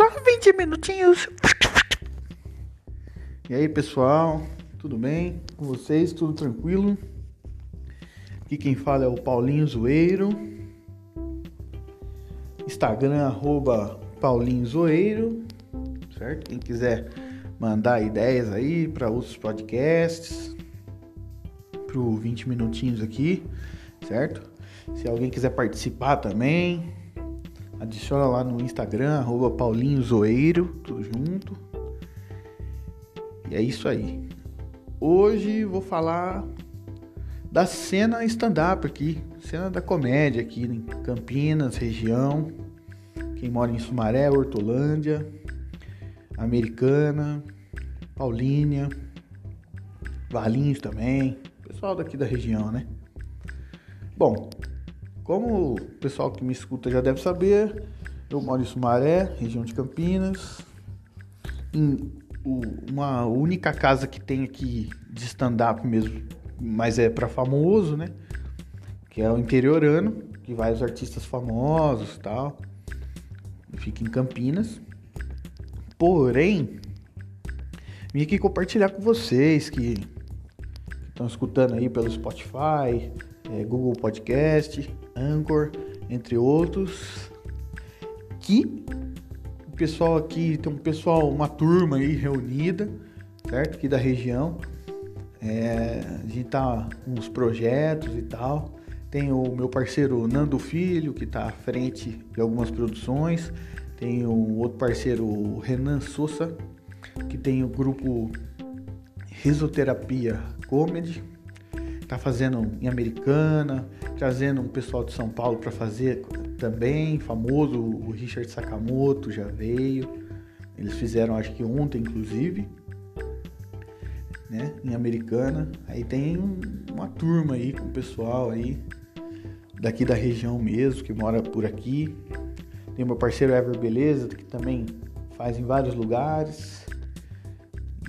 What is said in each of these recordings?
Só 20 minutinhos. E aí, pessoal? Tudo bem com vocês? Tudo tranquilo? Aqui quem fala é o Paulinho Zoeiro. Instagram, arroba Paulinho Zoeiro. Certo? Quem quiser mandar ideias aí para outros podcasts, pro 20 minutinhos aqui, certo? Se alguém quiser participar também, adiciona lá no Instagram, arroba Paulinho Zoeiro, tudo junto. E é isso aí. Hoje vou falar da cena stand-up aqui, cena da comédia aqui em Campinas, região. Quem mora em Sumaré, Hortolândia, Americana, Paulínia, Valinhos também, pessoal daqui da região, né? Bom, como o pessoal que me escuta já deve saber, eu moro em Sumaré, região de Campinas. Em uma única casa que tem aqui de stand-up mesmo, mas é para famoso, né? Que é o interiorano, que vai os artistas famosos tal. Fica em Campinas. Porém, vim aqui compartilhar com vocês que estão escutando aí pelo Spotify, é, Google Podcast, Anchor, entre outros, que o pessoal aqui tem um pessoal, uma turma aí reunida, certo? Aqui da região. É, a gente tá uns projetos e tal. Tem o meu parceiro Nando Filho, que está à frente de algumas produções. Tem o outro parceiro, o Renan Souza, que tem o grupo Risoterapia Comedy. Tá fazendo em Americana, trazendo um pessoal de São Paulo para fazer também, famoso, o Richard Sakamoto já veio. Eles fizeram acho que ontem inclusive, né, em Americana. Aí tem um, uma turma aí com o pessoal aí daqui da região mesmo, que mora por aqui. Tem meu parceiro Ever Beleza, que também faz em vários lugares.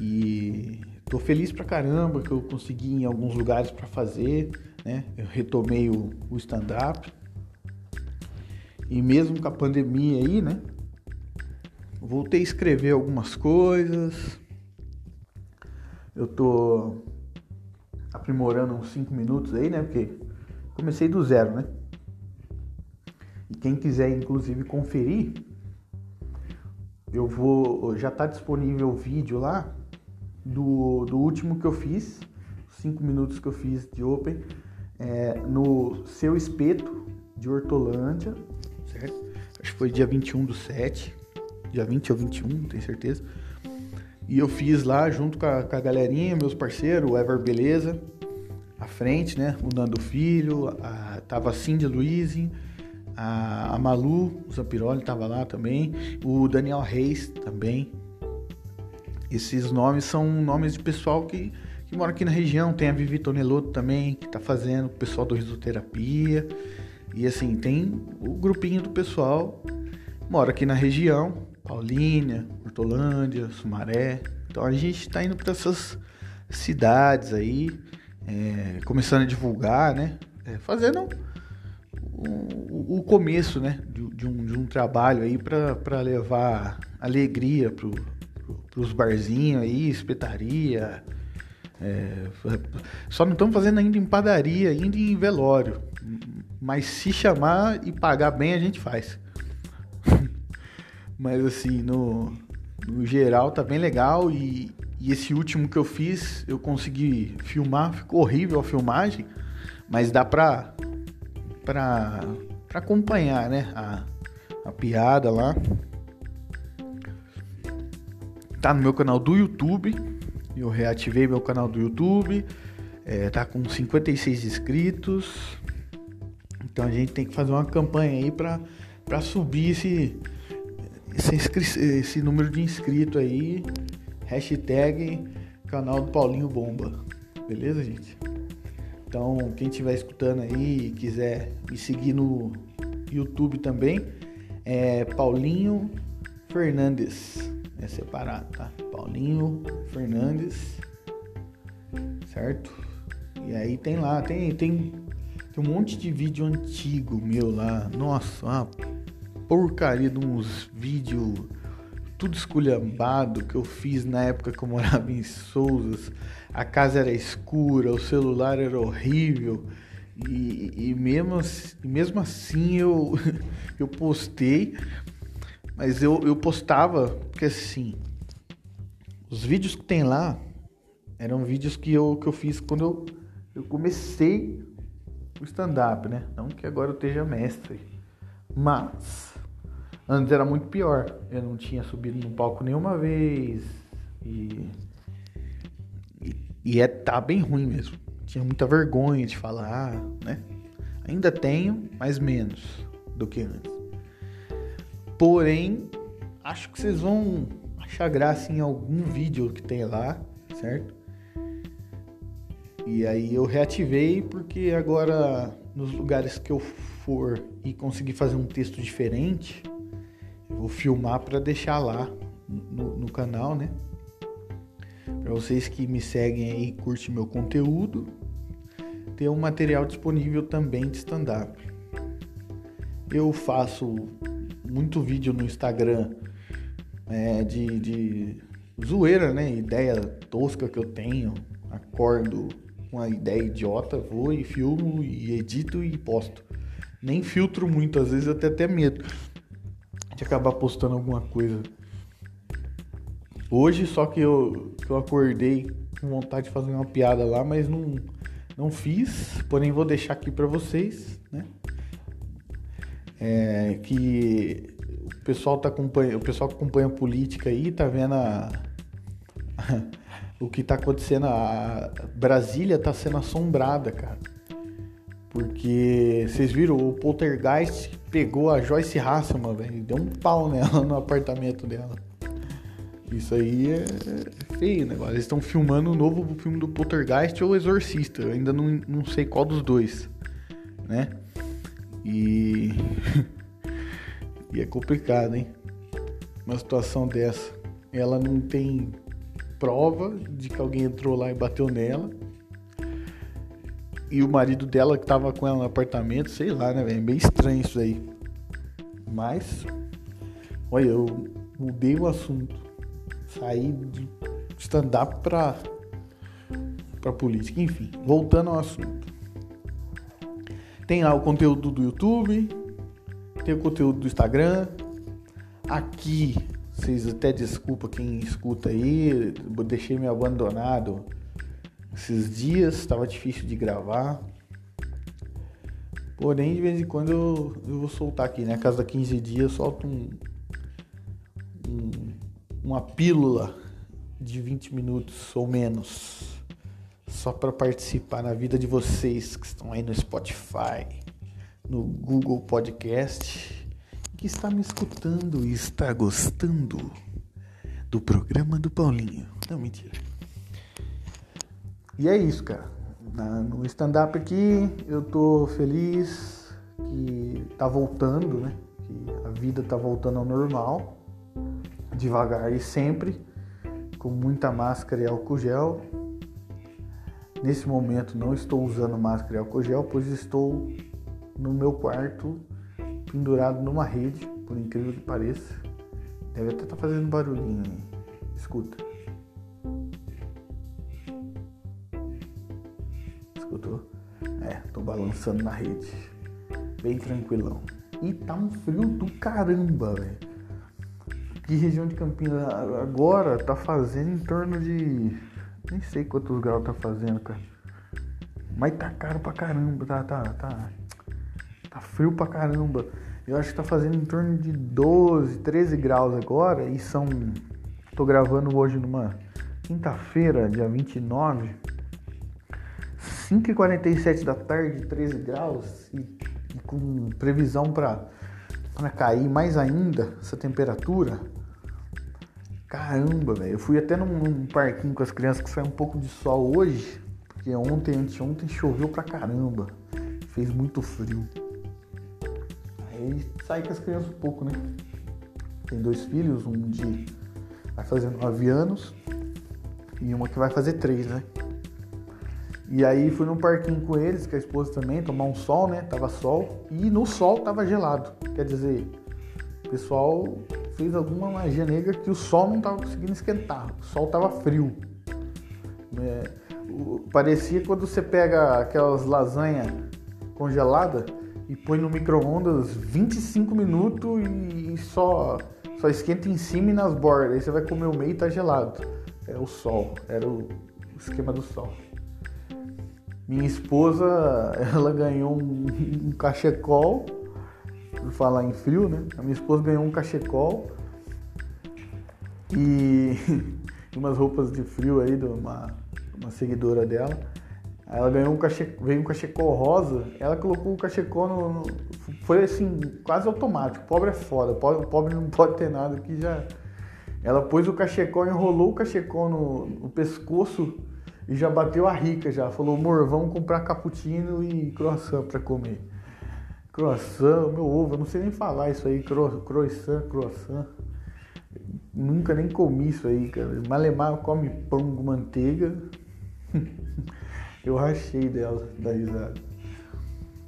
E tô feliz pra caramba que eu consegui em alguns lugares para fazer, né? Eu retomei o, o stand-up. E mesmo com a pandemia aí, né? Voltei a escrever algumas coisas. Eu tô aprimorando uns 5 minutos aí, né? Porque comecei do zero, né? E quem quiser, inclusive, conferir, eu vou. Já está disponível o vídeo lá do, do último que eu fiz, 5 minutos que eu fiz de Open, é, no Seu Espeto de Hortolândia, certo? Acho que foi dia 21 do 7, dia 20 ou 21, não tenho certeza. E eu fiz lá junto com a, com a galerinha, meus parceiros, o Ever Beleza, à frente, né? O Nando Filho, a, tava a Cindy Luiz, a, a Malu Zampiroli tava lá também, o Daniel Reis também. Esses nomes são nomes de pessoal que, que mora aqui na região. Tem a Vivi Tonelotto também, que tá fazendo, o pessoal do Risoterapia. E assim, tem o grupinho do pessoal mora aqui na região, Paulínia, Hortolândia, Sumaré. Então a gente está indo para essas cidades aí, é, começando a divulgar, né? É, fazendo o, o, começo, né? De, de, um, de um trabalho aí para levar alegria pro, os barzinhos aí, espetaria. É, só não estamos fazendo ainda em padaria, ainda em velório. Mas se chamar e pagar bem, a gente faz. Mas assim, no, no geral tá bem legal e, e, esse último que eu fiz, eu consegui filmar, ficou horrível a filmagem, mas dá pra, pra, pra acompanhar, né, a, a piada lá. Tá no meu canal do YouTube, eu reativei meu canal do YouTube, é, tá com 56 inscritos, então a gente tem que fazer uma campanha aí pra subir esse, esse, esse número de inscritos aí. Hashtag canal do Paulinho Bomba. Beleza, gente? Então, quem estiver escutando aí e quiser me seguir no YouTube também, é Paulinho Fernandes. É separado, tá? Paulinho Fernandes. Certo? E aí tem lá, tem, tem, tem um monte de vídeo antigo meu lá. Nossa, uma porcaria de uns vídeos tudo esculhambado que eu fiz na época que eu morava em Souzas. A casa era escura, o celular era horrível. E, e mesmo, mesmo assim eu, eu postei, mas eu, eu postava, porque assim, os vídeos que tem lá eram vídeos que eu, que eu fiz quando eu, eu comecei o stand-up, né? Não que agora eu esteja mestre, mas antes era muito pior. Eu não tinha subido no palco nenhuma vez e, e, é, tá bem ruim mesmo. Tinha muita vergonha de falar, né? Ainda tenho, mas menos do que antes. Porém, acho que vocês vão achar graça em algum vídeo que tem lá, certo? E aí eu reativei porque agora nos lugares que eu for e conseguir fazer um texto diferente, eu vou filmar para deixar lá no, no, canal, né? Para vocês que me seguem aí, curtem meu conteúdo, ter um material disponível também de stand-up. Eu faço muito vídeo no Instagram é, de, de zoeira, né? Ideia tosca que eu tenho. Acordo com a ideia idiota, vou e filmo e edito e posto. Nem filtro muito, às vezes eu tenho até medo de acabar postando alguma coisa. Hoje só que eu, que eu acordei com vontade de fazer uma piada lá, mas não, não fiz. Porém vou deixar aqui para vocês? É, que o pessoal tá acompanha, o pessoal que acompanha a política aí tá vendo a, o que tá acontecendo. A Brasília tá sendo assombrada, cara. Porque vocês viram, o Poltergeist pegou a Joyce Hasselman, velho, deu um pau nela no apartamento dela. Isso aí é feio, né? Eles estão filmando o novo filme do Poltergeist ou Exorcista. Eu ainda não, não sei qual dos dois, né? E E é complicado, hein? Uma situação dessa. Ela não tem prova de que alguém entrou lá e bateu nela. E o marido dela que tava com ela no apartamento, sei lá, né, velho? É bem estranho isso aí. Mas, olha, eu mudei o assunto. Saí de stand-up pra, pra política. Enfim, voltando ao assunto. Tem lá o conteúdo do YouTube, tem o conteúdo do Instagram. Aqui, vocês até desculpa quem escuta aí, deixei me abandonado esses dias, estava difícil de gravar. Porém, de vez em quando eu, eu vou soltar aqui, né? A cada 15 dias eu solto um, um, uma pílula de 20 minutos ou menos. Só para participar na vida de vocês que estão aí no Spotify, no Google Podcast, que está me escutando e está gostando do programa do Paulinho. Não, mentira. E é isso, cara. no stand-up aqui eu tô feliz que tá voltando, né? Que a vida tá voltando ao normal, devagar e sempre, com muita máscara e álcool gel. Nesse momento não estou usando máscara e álcool gel, pois estou no meu quarto, pendurado numa rede, por incrível que pareça. Deve até estar tá fazendo barulhinho aí. Escuta. Escutou? É, tô balançando na rede. Bem tranquilão. E tá um frio do caramba, velho. Que região de Campinas agora tá fazendo em torno de. Nem sei quantos graus tá fazendo, cara. Mas tá caro pra caramba, tá, tá, tá. Tá frio pra caramba. Eu acho que tá fazendo em torno de 12, 13 graus agora e são. Tô gravando hoje numa quinta-feira, dia 29. 5h47 da tarde, 13 graus e, e com previsão para cair mais ainda essa temperatura. Caramba, velho. Eu fui até num, num, parquinho com as crianças que saiu um pouco de sol hoje, porque ontem, anteontem choveu pra caramba. Fez muito frio. Aí sai com as crianças um pouco, né? Tem dois filhos, um de vai fazer nove anos e uma que vai fazer três, né? E aí fui num parquinho com eles, com a esposa também, tomar um sol, né? Tava sol. E no sol tava gelado. Quer dizer, pessoal fez alguma magia negra que o sol não estava conseguindo esquentar, o sol estava frio. É, o, parecia quando você pega aquelas lasanhas congeladas e põe no micro-ondas 25 minutos e, e só, só esquenta em cima e nas bordas. Aí você vai comer o meio e tá gelado. É o sol, era o esquema do sol. Minha esposa, ela ganhou um, um cachecol, por falar em frio, né? A minha esposa ganhou um cachecol e umas roupas de frio aí de uma, uma seguidora dela. Ela ganhou um cachecol, veio um cachecol rosa, ela colocou o cachecol no, no, Foi assim, quase automático. Pobre é foda, pobre, pobre não pode ter nada que já. Ela pôs o cachecol, enrolou o cachecol no, no pescoço e já bateu a rica já. Falou, amor, vamos comprar cappuccino e croissant para comer. Croissant, meu ovo, eu não sei nem falar isso aí, cro, croissant, croissant. Nunca nem comi isso aí, cara. Malemar come pão com manteiga. eu rachei dela, da risada.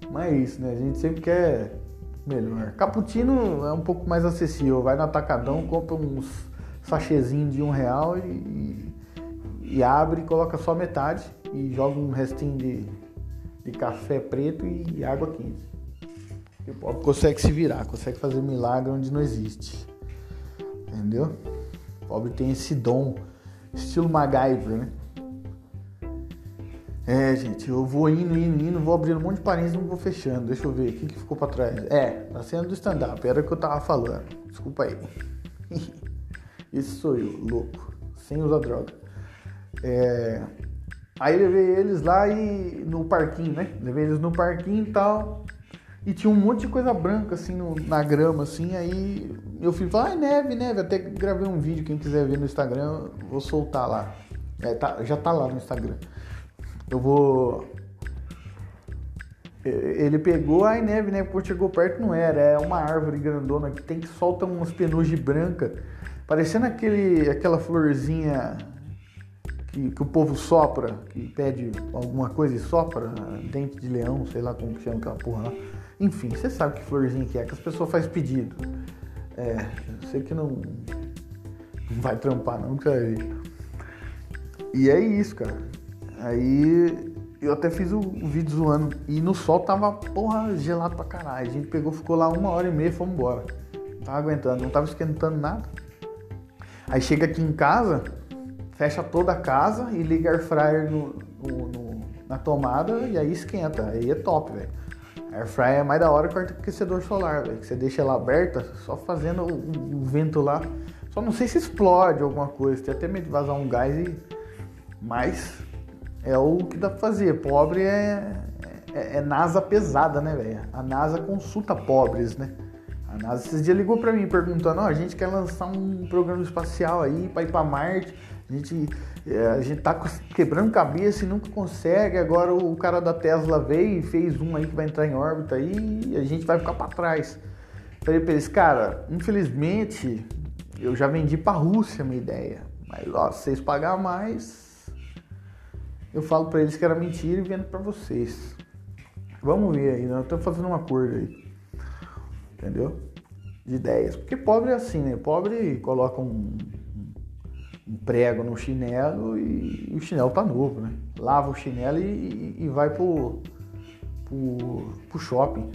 Mas é isso, né? A gente sempre quer melhor. Cappuccino é um pouco mais acessível. Vai no atacadão, compra uns sachêzinhos de um real e, e abre e coloca só metade e joga um restinho de, de café preto e água quente. O pobre consegue se virar, consegue fazer milagre onde não existe. Entendeu? O pobre tem esse dom, estilo MacGyver, né? É, gente, eu vou indo, indo, indo, vou abrindo um monte de parênteses e não vou fechando. Deixa eu ver, o que, que ficou pra trás? É, na cena do stand-up, era o que eu tava falando. Desculpa aí. Esse sou eu, louco, sem usar droga. É... Aí levei eles lá e no parquinho, né? Levei eles no parquinho e tal. E tinha um monte de coisa branca assim no, na grama, assim. Aí meu filho falou, ai, neve, neve. Até gravei um vídeo, quem quiser ver no Instagram, vou soltar lá. É, tá, já tá lá no Instagram. Eu vou. Ele pegou, ai neve, né? Quando chegou perto não era, é uma árvore grandona que tem que solta umas penugem branca, parecendo aquele, aquela florzinha que, que, o povo sopra, que pede alguma coisa e sopra, dente de leão, sei lá como que chama aquela porra lá. Enfim, você sabe que florzinha que é, que as pessoas fazem pedido. É, eu sei que não, não vai trampar não, vai E é isso, cara. Aí eu até fiz o, o, vídeo zoando. E no sol tava, porra, gelado pra caralho. A gente pegou, ficou lá uma hora e meia e fomos embora. Não tava aguentando, não tava esquentando nada. Aí chega aqui em casa, fecha toda a casa e liga air fryer no, no, no, na tomada e aí esquenta. Aí é top, velho. Air fryer é mais da hora que o aquecedor solar, velho. Que você deixa ela aberta, só fazendo o, o, vento lá. Só não sei se explode alguma coisa. Tem até medo de vazar um gás e. Mas é o que dá pra fazer. Pobre é, é, é NASA pesada, né, velho? A NASA consulta pobres, né? A NASA esses dias ligou para mim perguntando: ó, a gente quer lançar um programa espacial aí para ir para Marte. A gente, é, a gente tá quebrando cabeça e nunca consegue. Agora o cara da Tesla veio e fez um aí que vai entrar em órbita aí e a gente vai ficar para trás. Falei para eles, cara, infelizmente eu já vendi para Rússia a minha ideia. Mas ó, se vocês pagar mais, eu falo para eles que era mentira e vendo para vocês. Vamos ver aí, nós estamos fazendo um acordo aí. Entendeu? De ideias. Porque pobre é assim, né? Pobre coloca um, um prego no chinelo e, e, o chinelo tá novo, né? Lava o chinelo e, e vai pro, pro, pro shopping.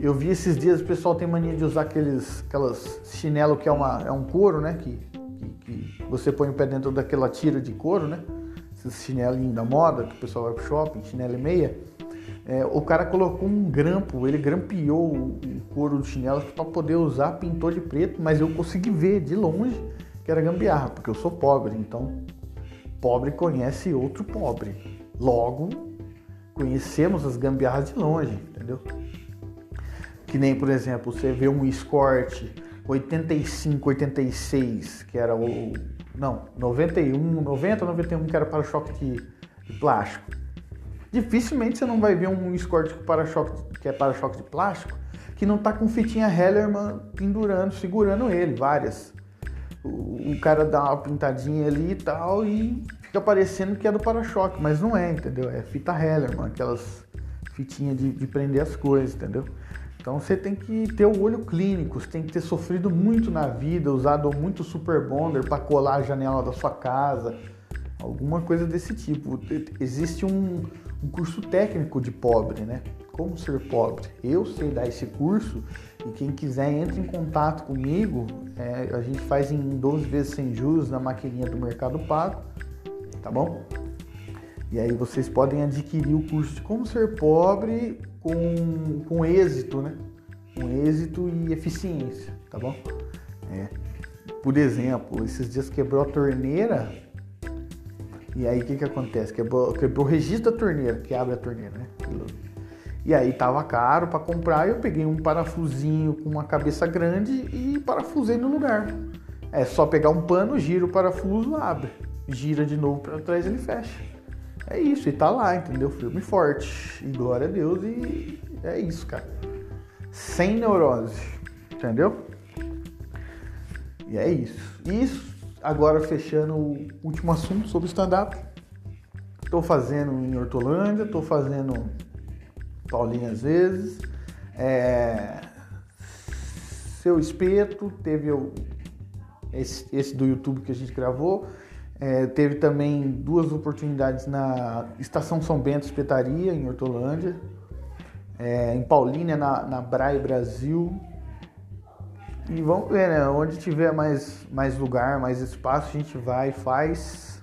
Eu vi esses dias o pessoal tem mania de usar aqueles aquelas chinelo que é, uma, é um couro, né? Que, que, que você põe o pé dentro daquela tira de couro, né? esses chinelinhos da moda, que o pessoal vai pro shopping, chinelo e meia, é, o cara colocou um grampo, ele grampeou o, couro do chinelo para poder usar, pintou de preto, mas eu consegui ver de longe que era gambiarra, porque eu sou pobre, então pobre conhece outro pobre. Logo, conhecemos as gambiarras de longe, entendeu? Que nem, por exemplo, você vê um Escort 85, 86, que era o não, 91, 90, 91 que era para-choque de, de, plástico. Dificilmente você não vai ver um Escort para-choque que é para-choque de plástico que não tá com fitinha Hellerman pendurando, segurando ele, várias. O, o cara dá uma pintadinha ali e tal e fica parecendo que é do para-choque, mas não é, entendeu? É fita Hellerman, aquelas fitinhas de, de prender as coisas, entendeu? Então você tem que ter o olho clínico, você tem que ter sofrido muito na vida, usado muito super bonder para colar a janela da sua casa, alguma coisa desse tipo. Existe um, um curso técnico de pobre, né? Como ser pobre. Eu sei dar esse curso e quem quiser entre em contato comigo. É, a gente faz em 12 vezes sem juros na maquininha do Mercado Pago, tá bom? E aí vocês podem adquirir o curso de como ser pobre com, com êxito, né? Com êxito e eficiência, tá bom? É. Por exemplo, esses dias quebrou a torneira. E aí o que, que acontece? Quebrou, quebrou o registro da torneira, que abre a torneira, né? E aí tava caro para comprar, eu peguei um parafusinho com uma cabeça grande e parafusei no lugar. É só pegar um pano, gira o parafuso, abre. Gira de novo para trás, ele fecha. É isso, e tá lá, entendeu? Firme e forte. E glória a Deus, e é isso, cara. Sem neurose, entendeu? E é isso. Isso, agora fechando o último assunto sobre stand-up. Tô fazendo em Hortolândia, tô fazendo Paulinho às vezes. É... Seu Espeto, teve o... esse, esse do YouTube que a gente gravou. É, teve também duas oportunidades na Estação São Bento Espetaria, em Hortolândia. É, em Paulínia, na, na Braille Brasil. E vamos ver, né? Onde tiver mais, mais lugar, mais espaço, a gente vai e faz.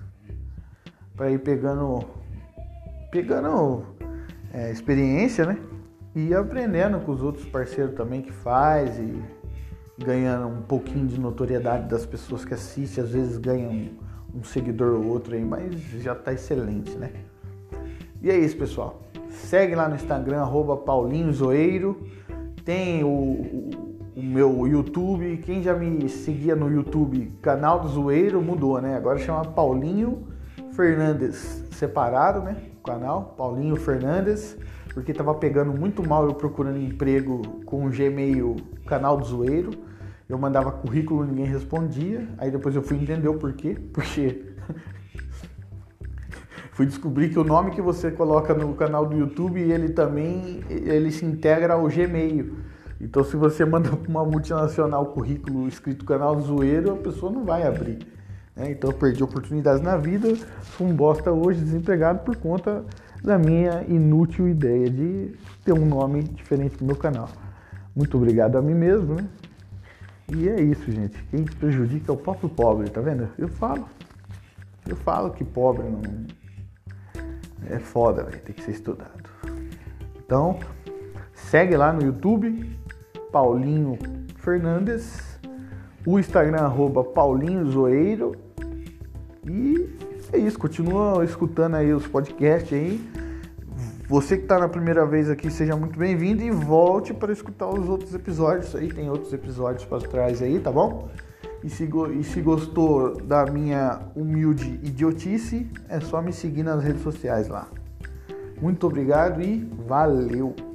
Para ir pegando. Pegando é, experiência, né? E aprendendo com os outros parceiros também que faz e ganhando um pouquinho de notoriedade das pessoas que assistem, às vezes ganham um, um seguidor ou outro aí, mas já tá excelente, né? E é isso, pessoal. Segue lá no Instagram, arroba Paulinho Zoeiro. Tem o, o, o, meu YouTube. Quem já me seguia no YouTube, canal do Zoeiro, mudou, né? Agora chama Paulinho Fernandes. Separado, né? canal, Paulinho Fernandes, porque tava pegando muito mal eu procurando emprego com o Gmail canal do zoeiro. Eu mandava currículo, ninguém respondia. Aí depois eu fui entender o porquê, porque fui descobrir que o nome que você coloca no canal do YouTube, ele também ele se integra ao Gmail. Então se você manda para uma multinacional currículo escrito canal zoeiro, a pessoa não vai abrir. Né? Então eu perdi oportunidades na vida, sou um bosta hoje desempregado por conta da minha inútil ideia de ter um nome diferente do meu canal. Muito obrigado a mim mesmo, né? E é isso, gente. Quem prejudica é o próprio pobre, tá vendo? Eu falo. Eu falo que pobre não. É foda, velho. Tem que ser estudado. Então, segue lá no YouTube, Paulinho Fernandes o Instagram arroba Paulinho Zoeiro. E é isso, continua escutando aí os podcasts aí. Você que está na primeira vez aqui, seja muito bem-vindo e volte para escutar os outros episódios aí. Tem outros episódios para trás aí, tá bom? E se, e se gostou da minha humilde idiotice, é só me seguir nas redes sociais lá. Muito obrigado e valeu!